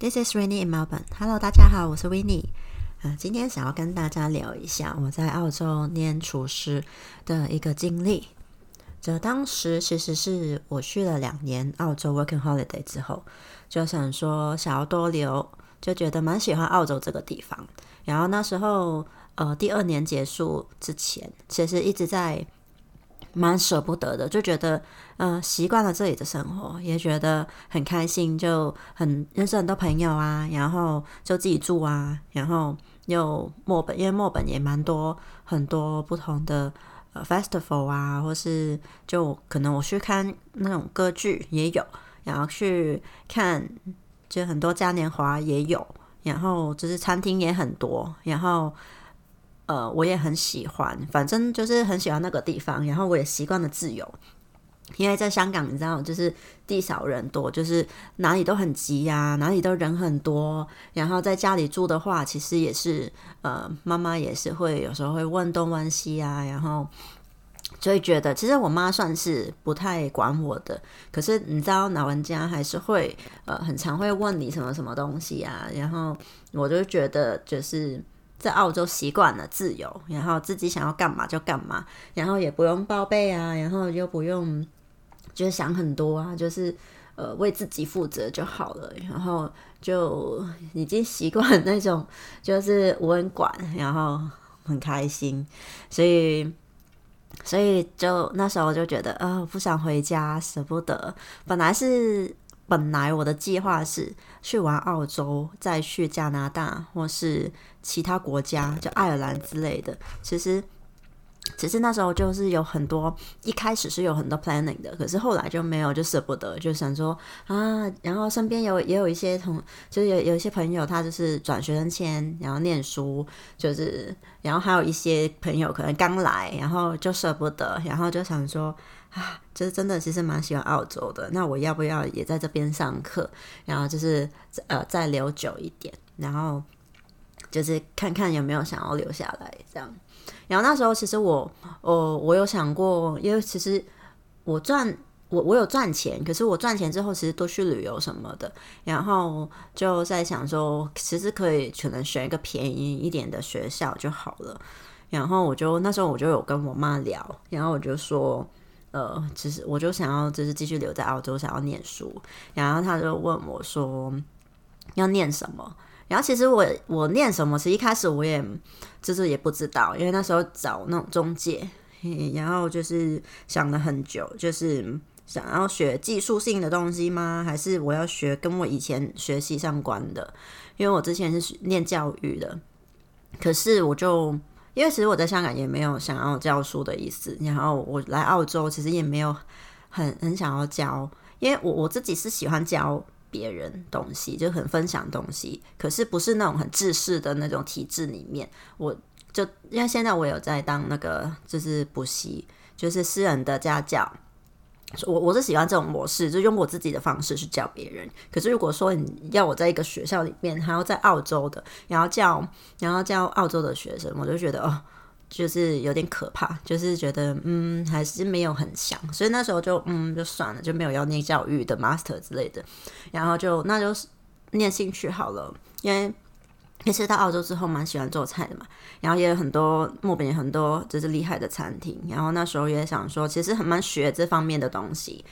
This is Rainy in Melbourne. Hello，大家好，我是 Winnie。呃，今天想要跟大家聊一下我在澳洲念厨师的一个经历。这当时其实是我去了两年澳洲 working holiday 之后，就想说想要多留，就觉得蛮喜欢澳洲这个地方。然后那时候，呃，第二年结束之前，其实一直在。蛮舍不得的，就觉得，嗯，习惯了这里的生活，也觉得很开心，就很认识很多朋友啊，然后就自己住啊，然后又墨本，因为墨本也蛮多很多不同的呃 festival 啊，或是就可能我去看那种歌剧也有，然后去看就很多嘉年华也有，然后就是餐厅也很多，然后。呃，我也很喜欢，反正就是很喜欢那个地方，然后我也习惯了自由，因为在香港，你知道，就是地少人多，就是哪里都很急呀，哪里都人很多。然后在家里住的话，其实也是，呃，妈妈也是会有时候会问东问西啊，然后就会觉得，其实我妈算是不太管我的，可是你知道，老人家还是会，呃，很常会问你什么什么东西啊，然后我就觉得就是。在澳洲习惯了自由，然后自己想要干嘛就干嘛，然后也不用报备啊，然后又不用就是想很多啊，就是呃为自己负责就好了，然后就已经习惯那种就是无人管，然后很开心，所以所以就那时候就觉得啊不想回家，舍不得，本来是。本来我的计划是去玩澳洲，再去加拿大或是其他国家，就爱尔兰之类的。其实，只是那时候就是有很多，一开始是有很多 planning 的，可是后来就没有，就舍不得，就想说啊。然后身边有也有一些同，就是有有一些朋友，他就是转学生签，然后念书，就是然后还有一些朋友可能刚来，然后就舍不得，然后就想说。啊，就是真的，其实蛮喜欢澳洲的。那我要不要也在这边上课？然后就是呃，再留久一点，然后就是看看有没有想要留下来这样。然后那时候其实我，哦我有想过，因为其实我赚我我有赚钱，可是我赚钱之后其实都去旅游什么的。然后就在想说，其实可以可能选一个便宜一点的学校就好了。然后我就那时候我就有跟我妈聊，然后我就说。呃，其实我就想要，就是继续留在澳洲，想要念书。然后他就问我说，要念什么？然后其实我我念什么，其实一开始我也就是也不知道，因为那时候找那种中介，然后就是想了很久，就是想要学技术性的东西吗？还是我要学跟我以前学习相关的？因为我之前是念教育的，可是我就。因为其实我在香港也没有想要教书的意思，然后我来澳洲其实也没有很很想要教，因为我我自己是喜欢教别人东西，就很分享东西，可是不是那种很制式的那种体制里面，我就因为现在我有在当那个就是补习，就是私人的家教。我我是喜欢这种模式，就用我自己的方式去教别人。可是如果说你要我在一个学校里面，还要在澳洲的，然后教，然后教澳洲的学生，我就觉得哦，就是有点可怕，就是觉得嗯，还是没有很强。所以那时候就嗯，就算了，就没有要念教育的 master 之类的，然后就那就念兴趣好了，因为。其实到澳洲之后蛮喜欢做菜的嘛，然后也有很多墨本也很多就是厉害的餐厅，然后那时候也想说其实很蛮学这方面的东西，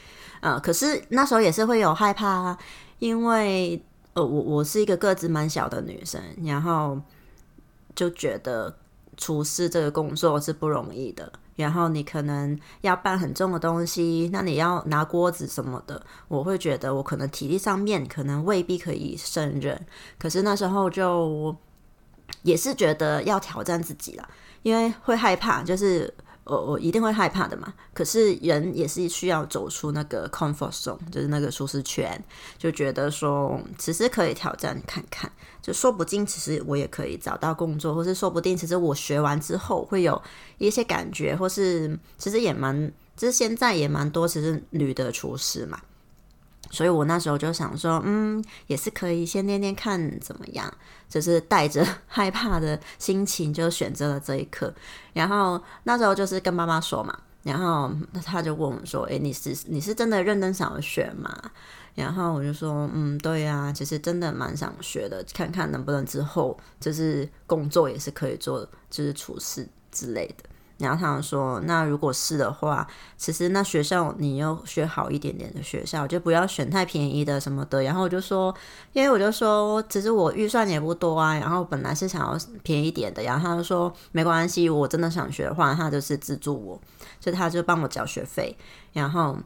呃，可是那时候也是会有害怕，因为呃我我是一个个子蛮小的女生，然后就觉得厨师这个工作是不容易的。然后你可能要搬很重的东西，那你要拿锅子什么的，我会觉得我可能体力上面可能未必可以胜任。可是那时候就也是觉得要挑战自己了，因为会害怕，就是。我我一定会害怕的嘛，可是人也是需要走出那个 comfort zone，就是那个舒适圈，就觉得说其实可以挑战看看，就说不定其实我也可以找到工作，或是说不定其实我学完之后会有一些感觉，或是其实也蛮，就是现在也蛮多其实女的厨师嘛。所以我那时候就想说，嗯，也是可以先练练看怎么样，就是带着害怕的心情就选择了这一课。然后那时候就是跟妈妈说嘛，然后他就问我说：“诶，你是你是真的认真想要学吗？”然后我就说，嗯，对呀，其实真的蛮想学的，看看能不能之后就是工作也是可以做，就是厨师之类的。然后他们说，那如果是的话，其实那学校你要学好一点点的学校，就不要选太便宜的什么的。然后我就说，因为我就说，其实我预算也不多啊，然后本来是想要便宜点的。然后他就说，没关系，我真的想学的话，他就是资助我，就他就帮我交学费，然后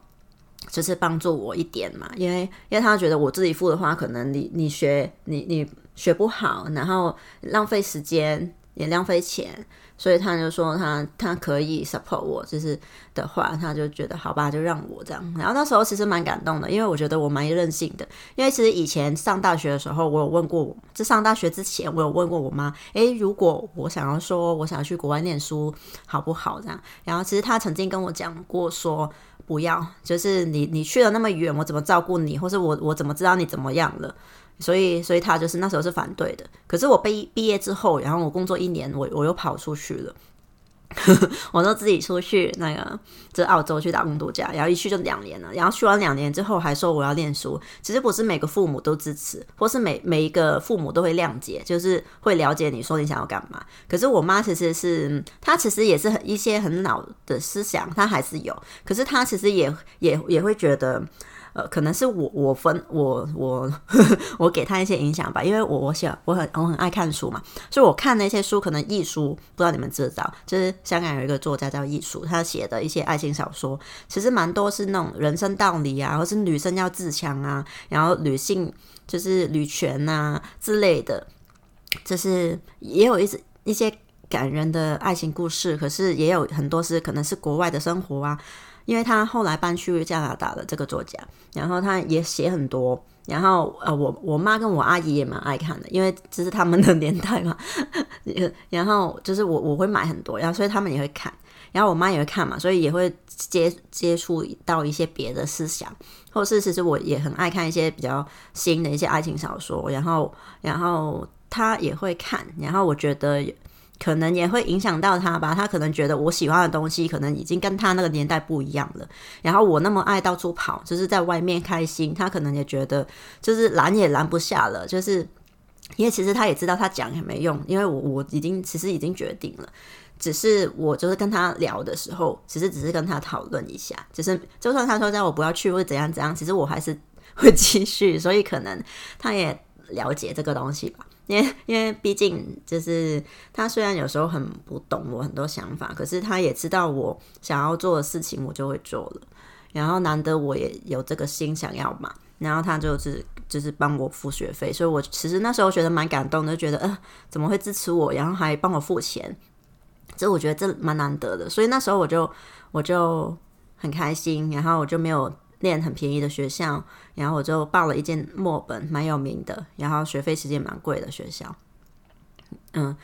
就是帮助我一点嘛，因为因为他觉得我自己付的话，可能你你学你你学不好，然后浪费时间也浪费钱。所以他就说他他可以 support 我，就是的话，他就觉得好吧，就让我这样。然后那时候其实蛮感动的，因为我觉得我蛮任性的。因为其实以前上大学的时候，我有问过，就上大学之前，我有问过我妈，诶，如果我想要说我想要去国外念书，好不好？这样。然后其实他曾经跟我讲过说，不要，就是你你去了那么远，我怎么照顾你，或是我我怎么知道你怎么样了？所以，所以他就是那时候是反对的。可是我毕毕业之后，然后我工作一年，我我又跑出去了，我都自己出去那个在澳洲去打工度假，然后一去就两年了。然后去完两年之后，还说我要念书。其实不是每个父母都支持，或是每每一个父母都会谅解，就是会了解你说你想要干嘛。可是我妈其实是，她其实也是很一些很老的思想，她还是有。可是她其实也也也会觉得。呃，可能是我我分我我 我给他一些影响吧，因为我我想我很我很爱看书嘛，所以我看那些书，可能艺术不知道你们知道，就是香港有一个作家叫艺术，他写的一些爱情小说，其实蛮多是那种人生道理啊，或是女生要自强啊，然后女性就是女权呐之类的，就是也有一些一些感人的爱情故事，可是也有很多是可能是国外的生活啊。因为他后来搬去加拿大了，这个作家，然后他也写很多，然后呃，我我妈跟我阿姨也蛮爱看的，因为这是他们的 年代嘛，然后就是我我会买很多，然后所以他们也会看，然后我妈也会看嘛，所以也会接接触到一些别的思想，或是其实我也很爱看一些比较新的一些爱情小说，然后然后他也会看，然后我觉得。可能也会影响到他吧，他可能觉得我喜欢的东西可能已经跟他那个年代不一样了。然后我那么爱到处跑，就是在外面开心，他可能也觉得就是拦也拦不下了。就是 因为其实他也知道他讲也没用，因为我我已经其实已经决定了，只是我就是跟他聊的时候，其实只是跟他讨论一下，就是就算他说叫我不要去或者怎样怎样，其实我还是会继续。所以可能他也了解这个东西吧。因为因为毕竟就是他虽然有时候很不懂我很多想法，可是他也知道我想要做的事情，我就会做了。然后难得我也有这个心想要嘛，然后他就是就是帮我付学费，所以我其实那时候觉得蛮感动的，觉得呃怎么会支持我，然后还帮我付钱，这我觉得这蛮难得的，所以那时候我就我就很开心，然后我就没有。念很便宜的学校，然后我就报了一间墨本蛮有名的，然后学费其实也蛮贵的学校。嗯，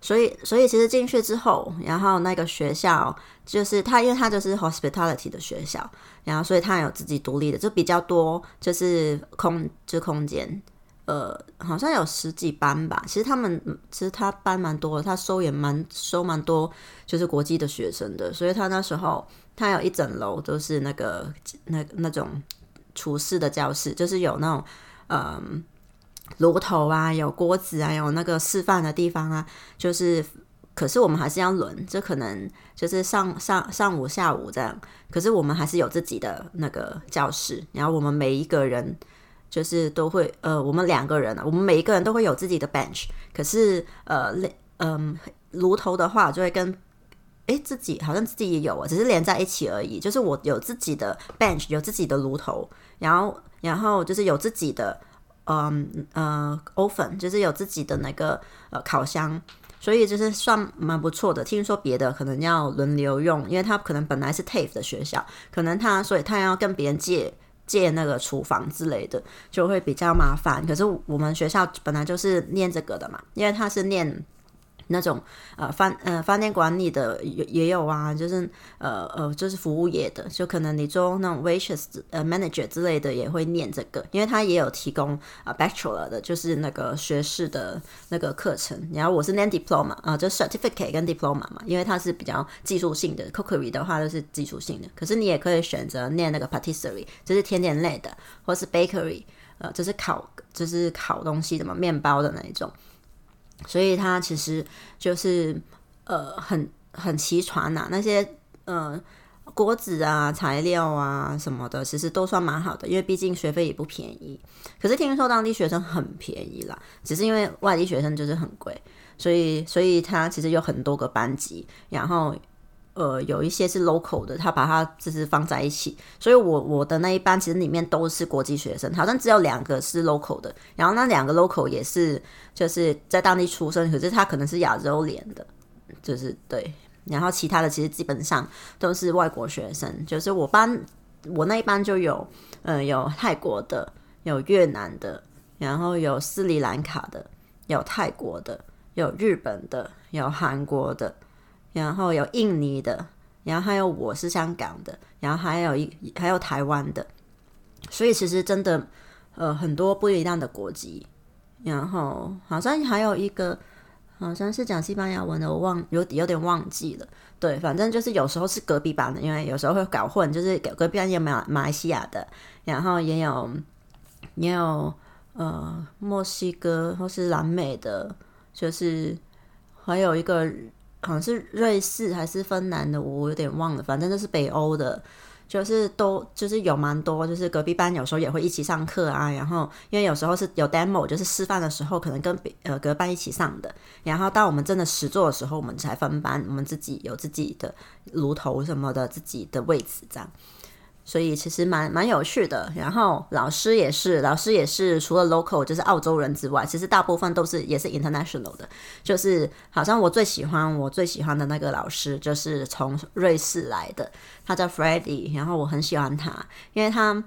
所以所以其实进去之后，然后那个学校就是他，因为他就是 hospitality 的学校，然后所以他有自己独立的，就比较多，就是空就空间，呃，好像有十几班吧。其实他们其实他班蛮多的，他收也蛮收蛮多，就是国际的学生的，所以他那时候。它有一整楼都是那个那那种厨师的教室，就是有那种嗯炉头啊，有锅子啊，有那个示范的地方啊。就是，可是我们还是要轮，就可能就是上上上午、下午这样。可是我们还是有自己的那个教室，然后我们每一个人就是都会呃，我们两个人，我们每一个人都会有自己的 bench。可是呃，嗯，炉头的话就会跟。诶，自己好像自己也有啊，只是连在一起而已。就是我有自己的 bench，有自己的炉头，然后然后就是有自己的嗯呃 oven，就是有自己的那个呃烤箱，所以就是算蛮不错的。听说别的可能要轮流用，因为他可能本来是 TAFE 的学校，可能他所以他要跟别人借借那个厨房之类的，就会比较麻烦。可是我们学校本来就是念这个的嘛，因为他是念。那种呃饭呃饭店管理的也也有啊，就是呃呃就是服务业的，就可能你做那种 waitress 呃 manager 之类的也会念这个，因为他也有提供啊 bachelor 的，就是那个学士的那个课程。然后我是念 diploma 啊，就 certificate 跟 diploma 嘛，因为它是比较技术性的。cookery 的话都是技术性的，可是你也可以选择念那个 patisserie，就是甜点类的，或是 bakery，呃，就是烤就是烤东西的嘛，面包的那一种。所以它其实就是呃很很齐全呐，那些呃锅子啊、材料啊什么的，其实都算蛮好的，因为毕竟学费也不便宜。可是听说当地学生很便宜啦，只是因为外地学生就是很贵，所以所以它其实有很多个班级，然后。呃，有一些是 local 的，他把它就是放在一起，所以我我的那一班其实里面都是国际学生，好像只有两个是 local 的，然后那两个 local 也是就是在当地出生，可是他可能是亚洲脸的，就是对，然后其他的其实基本上都是外国学生，就是我班我那一班就有，嗯，有泰国的，有越南的，然后有斯里兰卡的，有泰国的，有日本的，有韩国的。然后有印尼的，然后还有我是香港的，然后还有一还有台湾的，所以其实真的呃很多不一样的国籍，然后好像还有一个好像是讲西班牙文的，我忘有有点忘记了。对，反正就是有时候是隔壁班的，因为有时候会搞混，就是隔壁班有马马来西亚的，然后也有也有呃墨西哥或是南美的，就是还有一个。可能是瑞士还是芬兰的，我有点忘了。反正就是北欧的，就是都就是有蛮多，就是隔壁班有时候也会一起上课啊。然后因为有时候是有 demo，就是示范的时候，可能跟呃隔班一起上的。然后到我们真的实做的时候，我们才分班，我们自己有自己的炉头什么的，自己的位置这样。所以其实蛮蛮有趣的，然后老师也是，老师也是除了 local 就是澳洲人之外，其实大部分都是也是 international 的，就是好像我最喜欢我最喜欢的那个老师就是从瑞士来的，他叫 Freddie，然后我很喜欢他，因为他。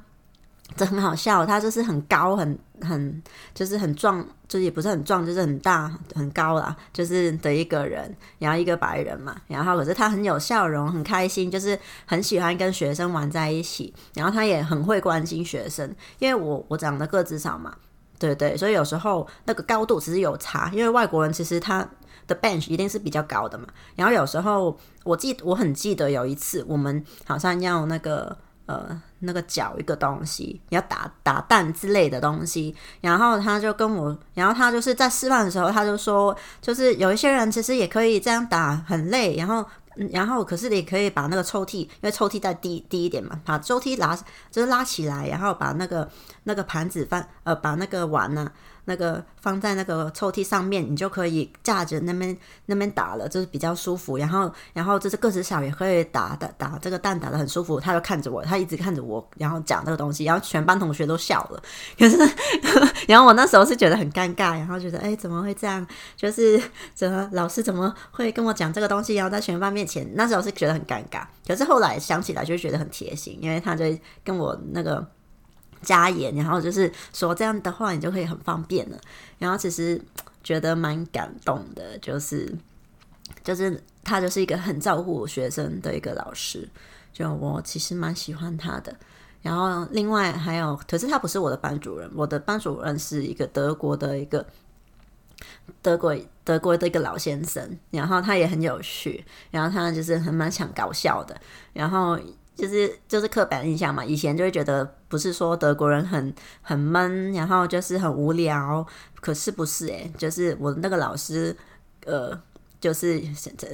这很好笑，他就是很高，很很就是很壮，就是也不是很壮，就是很大很高啦，就是的一个人，然后一个白人嘛，然后可是他很有笑容，很开心，就是很喜欢跟学生玩在一起，然后他也很会关心学生，因为我我长得个子少嘛，对对，所以有时候那个高度其实有差，因为外国人其实他的 bench 一定是比较高的嘛，然后有时候我记我很记得有一次我们好像要那个。呃，那个搅一个东西，要打打蛋之类的东西，然后他就跟我，然后他就是在示范的时候，他就说，就是有一些人其实也可以这样打，很累，然后，然后可是你可以把那个抽屉，因为抽屉在低低一点嘛，把抽屉拉，就是拉起来，然后把那个那个盘子放，呃，把那个碗呢。那个放在那个抽屉上面，你就可以架着那边那边打了，就是比较舒服。然后，然后就是个子小也可以打打打这个蛋打的很舒服。他就看着我，他一直看着我，然后讲这个东西，然后全班同学都笑了。可是，然后我那时候是觉得很尴尬，然后觉得哎怎么会这样？就是怎么老师怎么会跟我讲这个东西？然后在全班面前，那时候是觉得很尴尬。可是后来想起来就觉得很贴心，因为他就跟我那个。加盐，然后就是说这样的话，你就可以很方便了。然后其实觉得蛮感动的，就是就是他就是一个很照顾学生的一个老师，就我其实蛮喜欢他的。然后另外还有，可是他不是我的班主任，我的班主任是一个德国的一个德国德国的一个老先生，然后他也很有趣，然后他就是很蛮想搞笑的，然后。就是就是刻板印象嘛，以前就会觉得不是说德国人很很闷，然后就是很无聊，可是不是诶，就是我那个老师，呃，就是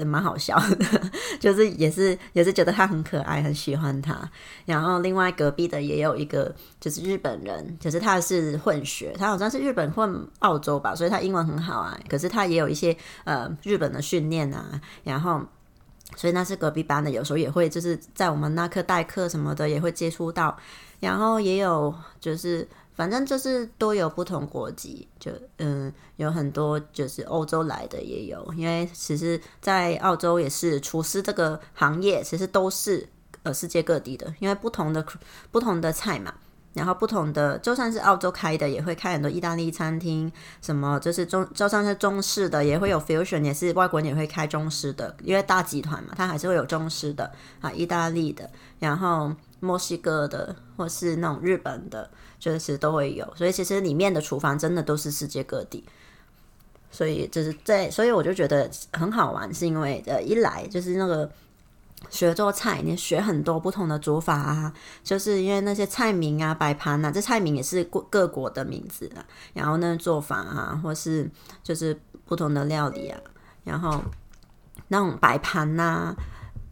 蛮好笑的，就是也是也是觉得他很可爱，很喜欢他。然后另外隔壁的也有一个就是日本人，就是他是混血，他好像是日本混澳洲吧，所以他英文很好啊。可是他也有一些呃日本的训练啊，然后。所以那是隔壁班的，有时候也会就是在我们那课代课什么的也会接触到，然后也有就是反正就是都有不同国籍，就嗯有很多就是欧洲来的也有，因为其实，在澳洲也是厨师这个行业，其实都是呃世界各地的，因为不同的不同的菜嘛，然后不同的，就算是澳洲开的，也会开很多意大利餐厅，什么就是中，就算是中式的，也会有 fusion，也是外国人也会开中式的，因为大集团嘛，它还是会有中式的啊，意大利的，然后墨西哥的，或是那种日本的，就是都会有。所以其实里面的厨房真的都是世界各地。所以就是在，所以我就觉得很好玩，是因为呃，一来就是那个。学做菜，你学很多不同的煮法啊，就是因为那些菜名啊、摆盘啊，这菜名也是各各国的名字啊。然后呢，做法啊，或是就是不同的料理啊，然后那种摆盘呐，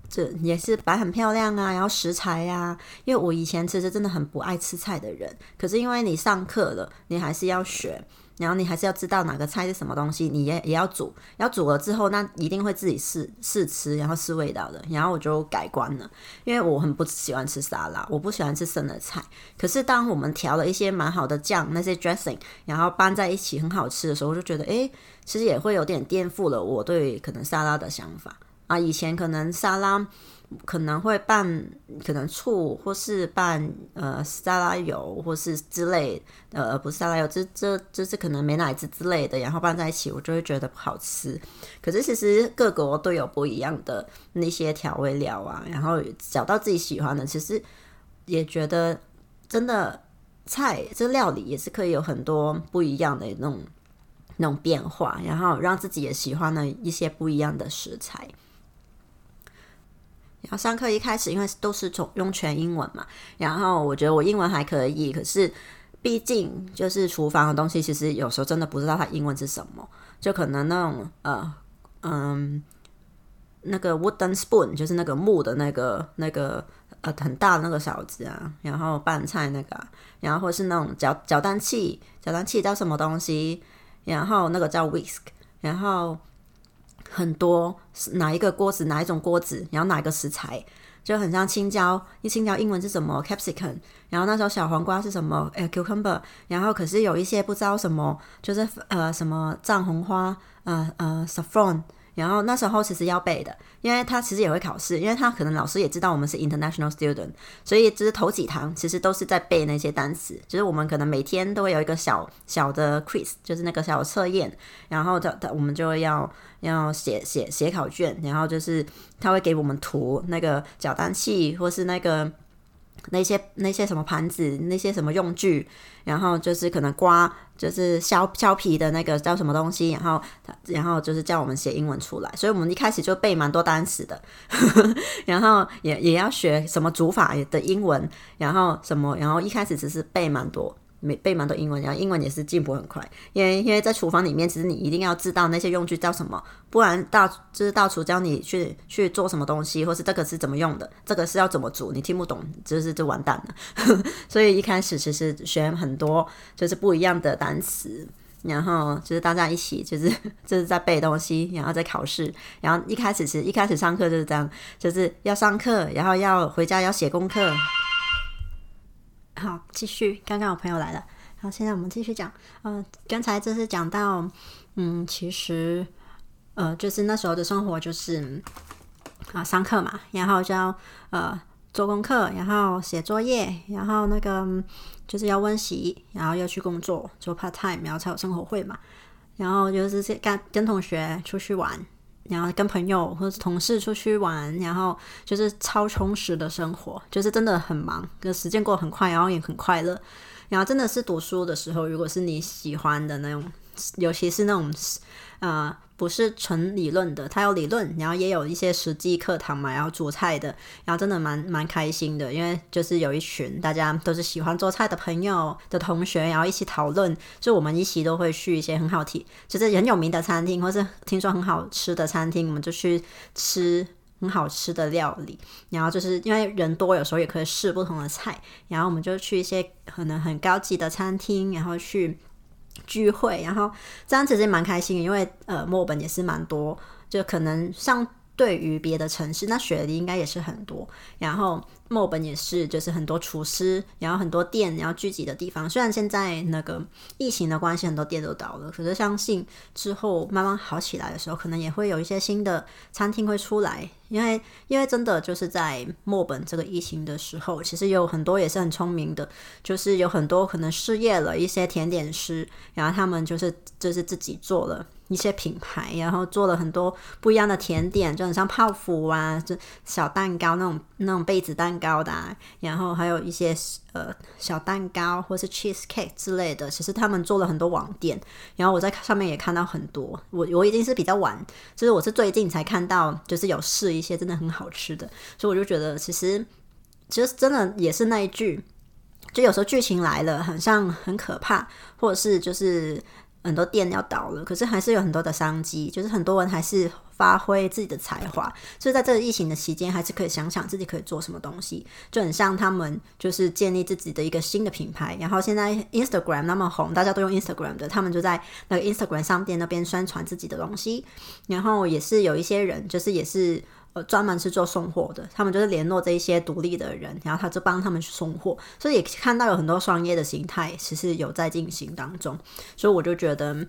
这也是摆很漂亮啊。然后食材呀，因为我以前其实真的很不爱吃菜的人，可是因为你上课了，你还是要学。然后你还是要知道哪个菜是什么东西，你也也要煮，要煮了之后，那一定会自己试试吃，然后试味道的。然后我就改观了，因为我很不喜欢吃沙拉，我不喜欢吃生的菜。可是当我们调了一些蛮好的酱，那些 dressing，然后拌在一起很好吃的时候，我就觉得，诶，其实也会有点颠覆了我对可能沙拉的想法啊。以前可能沙拉。可能会拌可能醋，或是拌呃沙拉油，或是之类呃不是沙拉油，这这这是可能美乃滋之类的，然后拌在一起，我就会觉得不好吃。可是其实各国都有不一样的那些调味料啊，然后找到自己喜欢的，其实也觉得真的菜这料理也是可以有很多不一样的那种那种变化，然后让自己也喜欢了一些不一样的食材。然后上课一开始，因为都是从用全英文嘛，然后我觉得我英文还可以，可是毕竟就是厨房的东西，其实有时候真的不知道它英文是什么，就可能那种呃嗯那个 wooden spoon 就是那个木的那个那个呃很大的那个勺子啊，然后拌菜那个，然后或是那种搅搅蛋器，搅蛋器叫什么东西，然后那个叫 whisk，然后。很多哪一个锅子，哪一种锅子，然后哪一个食材，就很像青椒。一青椒英文是什么？capsicum。然后那时候小黄瓜是什么？哎，cucumber。然后可是有一些不知道什么，就是呃什么藏红花，呃呃 saffron。然后那时候其实要背的，因为他其实也会考试，因为他可能老师也知道我们是 international student，所以就是头几堂其实都是在背那些单词，就是我们可能每天都会有一个小小的 quiz，就是那个小测验，然后他他我们就要要写写写考卷，然后就是他会给我们图那个搅蛋器或是那个。那些那些什么盘子，那些什么用具，然后就是可能刮，就是削削皮的那个叫什么东西，然后然后就是叫我们写英文出来，所以我们一开始就背蛮多单词的，然后也也要学什么煮法的英文，然后什么，然后一开始只是背蛮多。每背蛮多英文，然后英文也是进步很快，因为因为在厨房里面，其实你一定要知道那些用具叫什么，不然大就是大厨教你去去做什么东西，或是这个是怎么用的，这个是要怎么煮，你听不懂，就是就完蛋了。所以一开始其实学很多就是不一样的单词，然后就是大家一起就是 就是在背东西，然后在考试，然后一开始是一开始上课就是这样，就是要上课，然后要回家要写功课。好，继续。刚刚我朋友来了，好，现在我们继续讲。嗯，刚才就是讲到，嗯，其实，呃，就是那时候的生活就是啊，上课嘛，然后就要呃做功课，然后写作业，然后那个就是要温习，然后要去工作做 part time，然后才有生活会嘛。然后就是跟跟同学出去玩。然后跟朋友或者同事出去玩，然后就是超充实的生活，就是真的很忙，可时间过很快，然后也很快乐。然后真的是读书的时候，如果是你喜欢的那种，尤其是那种啊。不是纯理论的，它有理论，然后也有一些实际课堂嘛，然后煮菜的，然后真的蛮蛮开心的，因为就是有一群大家都是喜欢做菜的朋友的同学，然后一起讨论，就我们一起都会去一些很好听，就是很有名的餐厅，或是听说很好吃的餐厅，我们就去吃很好吃的料理，然后就是因为人多，有时候也可以试不同的菜，然后我们就去一些可能很高级的餐厅，然后去。聚会，然后这样其实蛮开心，因为呃，墨本也是蛮多，就可能上对于别的城市，那雪梨应该也是很多，然后墨本也是，就是很多厨师，然后很多店然后聚集的地方。虽然现在那个疫情的关系，很多店都倒了，可是相信之后慢慢好起来的时候，可能也会有一些新的餐厅会出来。因为因为真的就是在墨本这个疫情的时候，其实有很多也是很聪明的，就是有很多可能失业了一些甜点师，然后他们就是就是自己做了。一些品牌，然后做了很多不一样的甜点，就很像泡芙啊，就小蛋糕那种那种被子蛋糕的，然后还有一些呃小蛋糕或是 cheese cake 之类的。其实他们做了很多网店，然后我在上面也看到很多。我我已经是比较晚，就是我是最近才看到，就是有试一些真的很好吃的，所以我就觉得其实其实真的也是那一句，就有时候剧情来了，很像很可怕，或者是就是。很多店要倒了，可是还是有很多的商机，就是很多人还是发挥自己的才华，就是在这个疫情的期间，还是可以想想自己可以做什么东西，就很像他们就是建立自己的一个新的品牌，然后现在 Instagram 那么红，大家都用 Instagram 的，他们就在那个 Instagram 商店那边宣传自己的东西，然后也是有一些人，就是也是。呃，专门是做送货的，他们就是联络这一些独立的人，然后他就帮他们去送货，所以也看到有很多商业的形态，其实有在进行当中，所以我就觉得。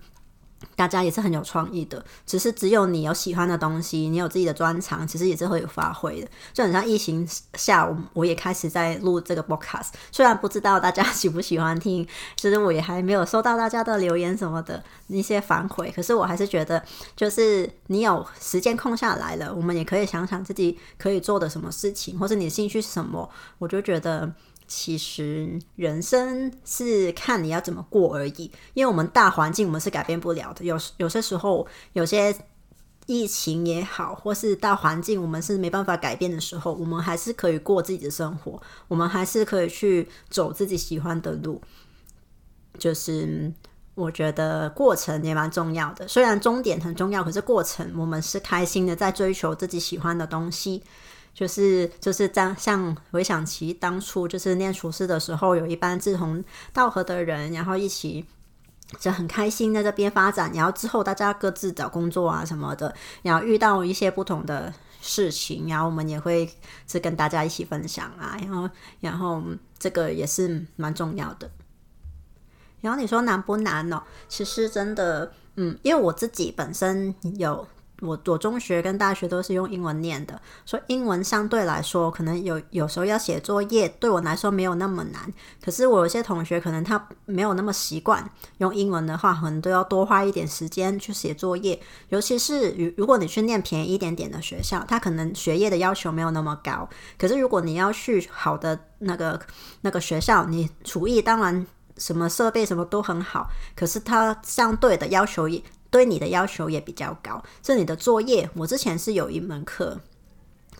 大家也是很有创意的，只是只有你有喜欢的东西，你有自己的专长，其实也是会有发挥的。就很像疫情下，我我也开始在录这个 podcast，虽然不知道大家喜不喜欢听，其实我也还没有收到大家的留言什么的一些反馈，可是我还是觉得，就是你有时间空下来了，我们也可以想想自己可以做的什么事情，或者你的兴趣是什么，我就觉得。其实人生是看你要怎么过而已，因为我们大环境我们是改变不了的。有有些时候，有些疫情也好，或是大环境我们是没办法改变的时候，我们还是可以过自己的生活，我们还是可以去走自己喜欢的路。就是我觉得过程也蛮重要的，虽然终点很重要，可是过程我们是开心的，在追求自己喜欢的东西。就是就是这样，像回想起当初就是念厨师的时候，有一班志同道合的人，然后一起就很开心在这边发展。然后之后大家各自找工作啊什么的，然后遇到一些不同的事情，然后我们也会是跟大家一起分享啊。然后然后这个也是蛮重要的。然后你说难不难呢？其实真的，嗯，因为我自己本身有。我我中学跟大学都是用英文念的，所以英文相对来说，可能有有时候要写作业，对我来说没有那么难。可是我有些同学可能他没有那么习惯用英文的话，可能都要多花一点时间去写作业。尤其是如如果你去念便宜一点点的学校，他可能学业的要求没有那么高。可是如果你要去好的那个那个学校，你厨艺当然什么设备什么都很好，可是它相对的要求也。对你的要求也比较高，这你的作业，我之前是有一门课，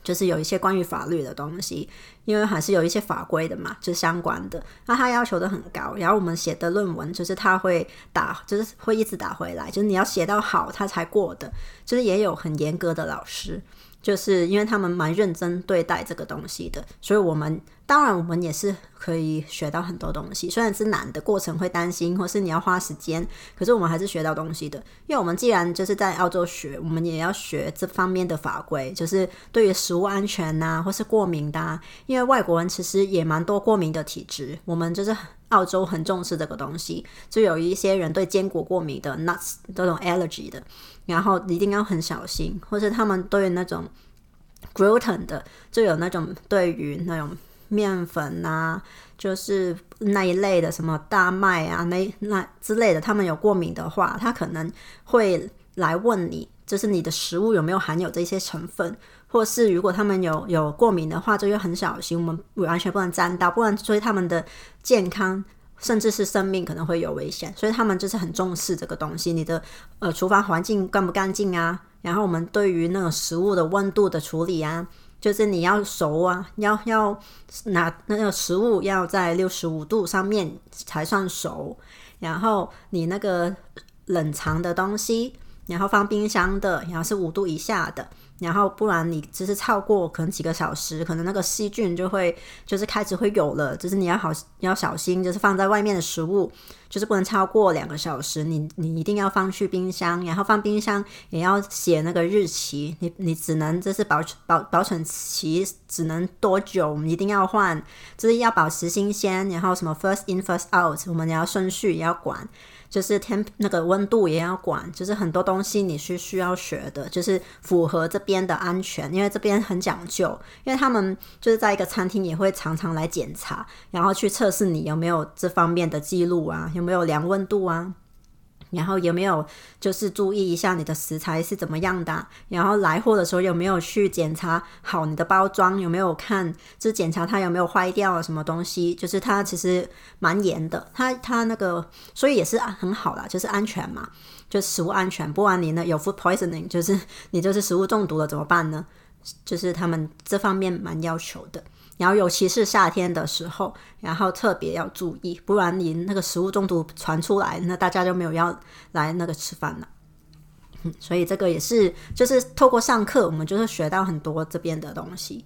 就是有一些关于法律的东西，因为还是有一些法规的嘛，就是相关的，那他要求的很高，然后我们写的论文就是他会打，就是会一直打回来，就是你要写到好他才过的，就是也有很严格的老师。就是因为他们蛮认真对待这个东西的，所以我们当然我们也是可以学到很多东西。虽然是难的过程会担心，或是你要花时间，可是我们还是学到东西的。因为我们既然就是在澳洲学，我们也要学这方面的法规，就是对于食物安全呐，或是过敏的。因为为外国人其实也蛮多过敏的体质，我们就是澳洲很重视这个东西，就有一些人对坚果过敏的，nuts 这种 allergy 的。然后一定要很小心，或者他们对那种 gluten 的，就有那种对于那种面粉啊，就是那一类的什么大麦啊，那那之类的，他们有过敏的话，他可能会来问你，就是你的食物有没有含有这些成分，或是如果他们有有过敏的话，就要很小心，我们完全不能沾到，不然对他们的健康。甚至是生命可能会有危险，所以他们就是很重视这个东西。你的呃厨房环境干不干净啊？然后我们对于那种食物的温度的处理啊，就是你要熟啊，要要拿那个食物要在六十五度上面才算熟。然后你那个冷藏的东西，然后放冰箱的，然后是五度以下的，然后不然你只是超过可能几个小时，可能那个细菌就会就是开始会有了，就是你要好要小心，就是放在外面的食物就是不能超过两个小时，你你一定要放去冰箱，然后放冰箱也要写那个日期，你你只能就是保保保存期只能多久，我们一定要换，就是要保持新鲜，然后什么 first in first out，我们也要顺序也要管。就是天那个温度也要管，就是很多东西你是需要学的，就是符合这边的安全，因为这边很讲究，因为他们就是在一个餐厅也会常常来检查，然后去测试你有没有这方面的记录啊，有没有量温度啊。然后有没有就是注意一下你的食材是怎么样的？然后来货的时候有没有去检查好你的包装？有没有看就是检查它有没有坏掉啊什么东西？就是它其实蛮严的，它它那个所以也是很好啦，就是安全嘛，就食物安全。不然你呢有 food poisoning，就是你就是食物中毒了怎么办呢？就是他们这方面蛮要求的。然后尤其是夏天的时候，然后特别要注意，不然你那个食物中毒传出来，那大家就没有要来那个吃饭了。所以这个也是，就是透过上课，我们就是学到很多这边的东西。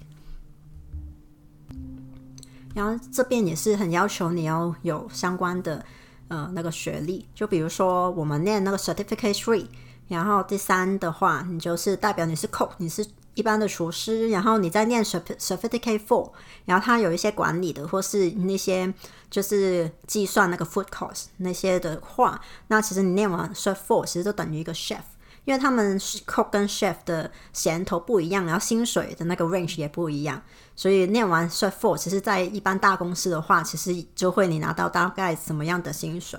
然后这边也是很要求你要有相关的呃那个学历，就比如说我们念那个 Certificate Three，然后第三的话，你就是代表你是 Cook，你是。一般的厨师，然后你在念 certificate four，然后他有一些管理的，或是那些就是计算那个 food cost 那些的话，那其实你念完 cert four，其实就等于一个 chef，因为他们 cook 跟 chef 的衔头不一样，然后薪水的那个 range 也不一样，所以念完 cert four，其实在一般大公司的话，其实就会你拿到大概什么样的薪水。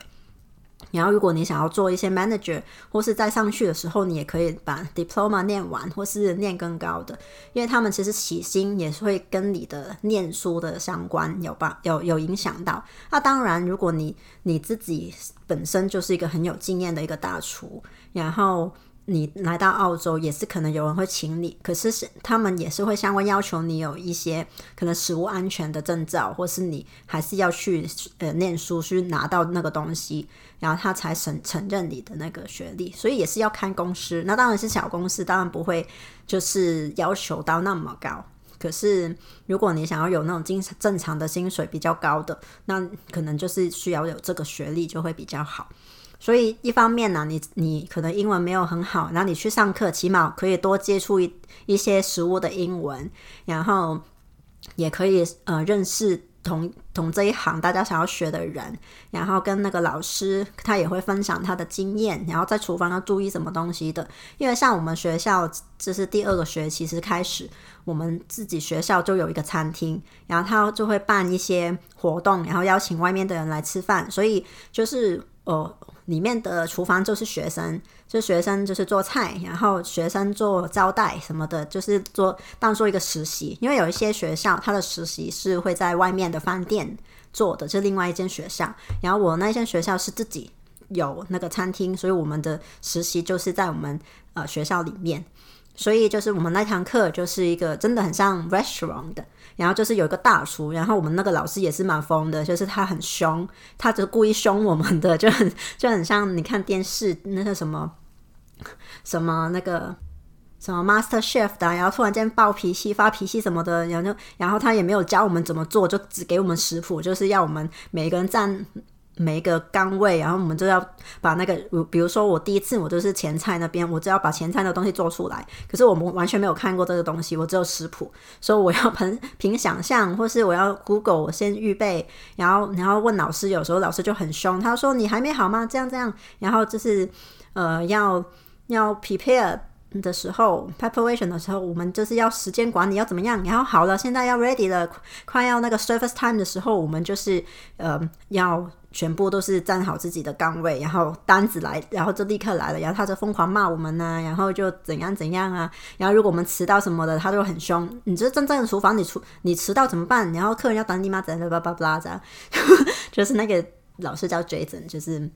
然后，如果你想要做一些 manager，或是再上去的时候，你也可以把 diploma 念完，或是念更高的，因为他们其实起薪也是会跟你的念书的相关有吧，有有影响到。那当然，如果你你自己本身就是一个很有经验的一个大厨，然后。你来到澳洲也是可能有人会请你，可是是他们也是会相关要求你有一些可能食物安全的证照，或是你还是要去呃念书去拿到那个东西，然后他才承承认你的那个学历，所以也是要看公司。那当然是小公司，当然不会就是要求到那么高。可是如果你想要有那种经正常的薪水比较高的，那可能就是需要有这个学历就会比较好。所以一方面呢，你你可能英文没有很好，然后你去上课，起码可以多接触一一些实物的英文，然后也可以呃认识同同这一行大家想要学的人，然后跟那个老师他也会分享他的经验，然后在厨房要注意什么东西的。因为像我们学校这是第二个学期是开始，我们自己学校就有一个餐厅，然后他就会办一些活动，然后邀请外面的人来吃饭，所以就是哦。里面的厨房就是学生，就学生就是做菜，然后学生做招待什么的，就是做当做一个实习。因为有一些学校，他的实习是会在外面的饭店做的，这另外一间学校。然后我那间学校是自己有那个餐厅，所以我们的实习就是在我们呃学校里面。所以就是我们那堂课就是一个真的很像 restaurant 的，然后就是有一个大厨，然后我们那个老师也是蛮疯的，就是他很凶，他就故意凶我们的，就很就很像你看电视那个什么 什么那个什么 Master Chef 的，然后突然间暴脾气发脾气什么的，然后就然后他也没有教我们怎么做，就只给我们食谱，就是要我们每个人站。每一个岗位，然后我们就要把那个，比如说我第一次我就是前菜那边，我就要把前菜的东西做出来。可是我们完全没有看过这个东西，我只有食谱，所以我要凭凭想象，或是我要 Google，我先预备，然后然后问老师，有时候老师就很凶，他说你还没好吗？这样这样，然后就是呃要要 prepare。的时候，preparation 的时候，我们就是要时间管理要怎么样？然后好了，现在要 ready 了，快要那个 service time 的时候，我们就是呃要全部都是站好自己的岗位，然后单子来，然后就立刻来了，然后他就疯狂骂我们呢，然后就怎样怎样啊，然后如果我们迟到什么的，他就很凶。你这真正的厨房，你出你迟到怎么办？然后客人要等你吗？怎样叭叭叭这样，就是那个老师叫 Jason，就是。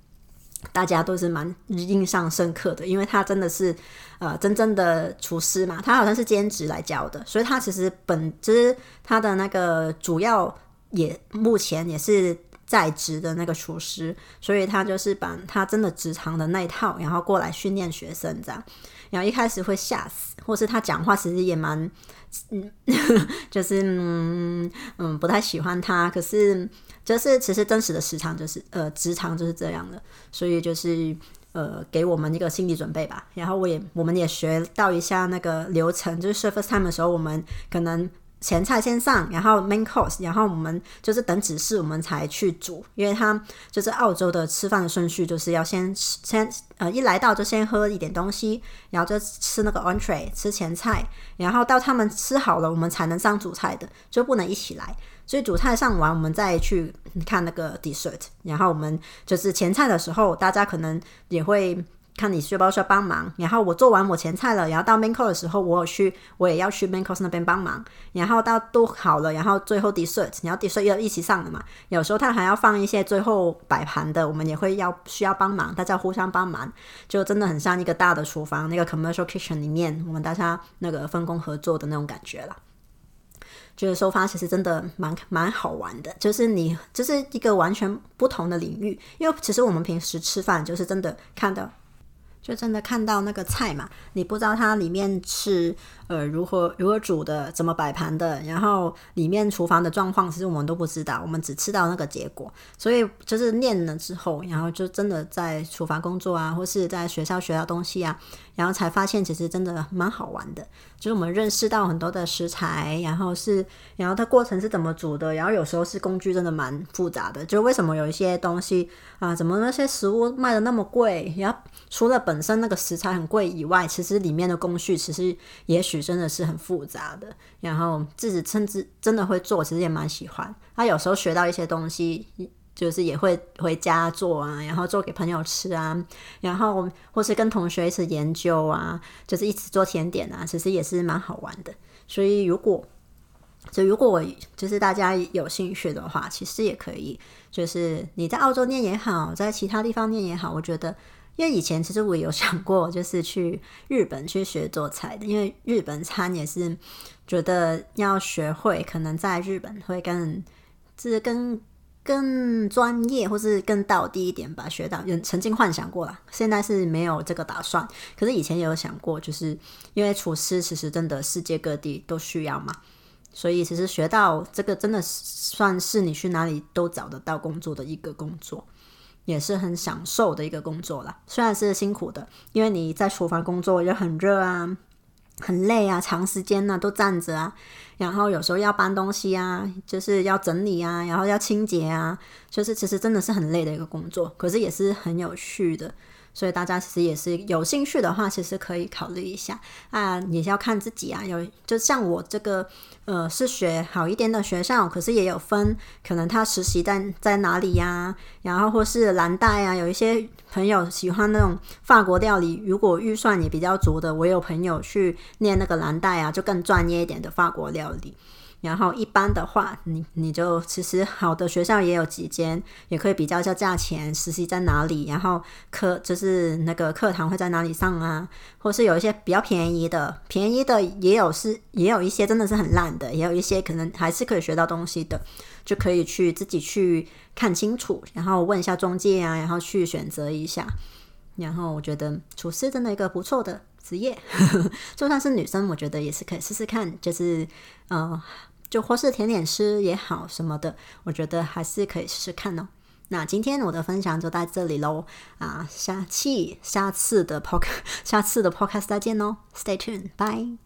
大家都是蛮印象深刻的，因为他真的是呃真正的厨师嘛，他好像是兼职来教的，所以他其实本就是他的那个主要也目前也是在职的那个厨师，所以他就是把他真的职场的那一套，然后过来训练学生这样。然后一开始会吓死，或是他讲话其实也蛮，嗯，就是嗯嗯不太喜欢他。可是就是其实真实的时长就是呃职场就是这样的，所以就是呃给我们一个心理准备吧。然后我也我们也学到一下那个流程，就是 service time 的时候，我们可能。前菜先上，然后 main course，然后我们就是等指示，我们才去煮。因为他就是澳洲的吃饭的顺序，就是要先吃先呃一来到就先喝一点东西，然后就吃那个 entree，吃前菜，然后到他们吃好了，我们才能上主菜的，就不能一起来。所以主菜上完，我们再去看那个 dessert。然后我们就是前菜的时候，大家可能也会。看你需不需要帮忙，然后我做完我前菜了，然后到 m a n c o 的时候，我有去，我也要去 m a n c o 那边帮忙，然后到都好了，然后最后 dessert，然后 dessert 要一起上的嘛，有时候他还要放一些最后摆盘的，我们也会要需要帮忙，大家互相帮忙，就真的很像一个大的厨房，那个 commercial kitchen 里面，我们大家那个分工合作的那种感觉了。觉得收发其实真的蛮蛮好玩的，就是你这是一个完全不同的领域，因为其实我们平时吃饭就是真的看到。就真的看到那个菜嘛，你不知道它里面是呃如何如何煮的，怎么摆盘的，然后里面厨房的状况，其实我们都不知道，我们只吃到那个结果。所以就是念了之后，然后就真的在厨房工作啊，或是在学校学到东西啊，然后才发现其实真的蛮好玩的。就是我们认识到很多的食材，然后是然后它过程是怎么煮的，然后有时候是工具真的蛮复杂的。就为什么有一些东西啊，怎么那些食物卖的那么贵，然后除了本身那个食材很贵以外，其实里面的工序其实也许真的是很复杂的。然后自己甚至真的会做，其实也蛮喜欢。他有时候学到一些东西，就是也会回家做啊，然后做给朋友吃啊，然后或是跟同学一起研究啊，就是一起做甜点啊，其实也是蛮好玩的。所以如果就如果我就是大家有兴趣的话，其实也可以，就是你在澳洲念也好，在其他地方念也好，我觉得。因为以前其实我有想过，就是去日本去学做菜的，因为日本餐也是觉得要学会，可能在日本会更就是更更专业，或是更到地一点吧。学到有曾经幻想过了，现在是没有这个打算。可是以前也有想过，就是因为厨师其实真的世界各地都需要嘛，所以其实学到这个真的算是你去哪里都找得到工作的一个工作。也是很享受的一个工作啦，虽然是辛苦的，因为你在厨房工作也很热啊，很累啊，长时间呢都站着啊，然后有时候要搬东西啊，就是要整理啊，然后要清洁啊，就是其实真的是很累的一个工作，可是也是很有趣的。所以大家其实也是有兴趣的话，其实可以考虑一下啊，也是要看自己啊。有就像我这个，呃，是学好一点的学校，可是也有分，可能他实习在在哪里呀？然后或是蓝带啊，有一些朋友喜欢那种法国料理，如果预算也比较足的，我有朋友去念那个蓝带啊，就更专业一点的法国料理。然后一般的话，你你就其实好的学校也有几间，也可以比较一下价钱，实习在哪里，然后课就是那个课堂会在哪里上啊，或是有一些比较便宜的，便宜的也有是也有一些真的是很烂的，也有一些可能还是可以学到东西的，就可以去自己去看清楚，然后问一下中介啊，然后去选择一下。然后我觉得厨师真的一个不错的职业，就算是女生，我觉得也是可以试试看，就是呃，就或是甜点师也好什么的，我觉得还是可以试试看哦。那今天我的分享就到这里喽，啊，下期下次的 podcast 下次的 podcast 再见哦，Stay tuned，bye。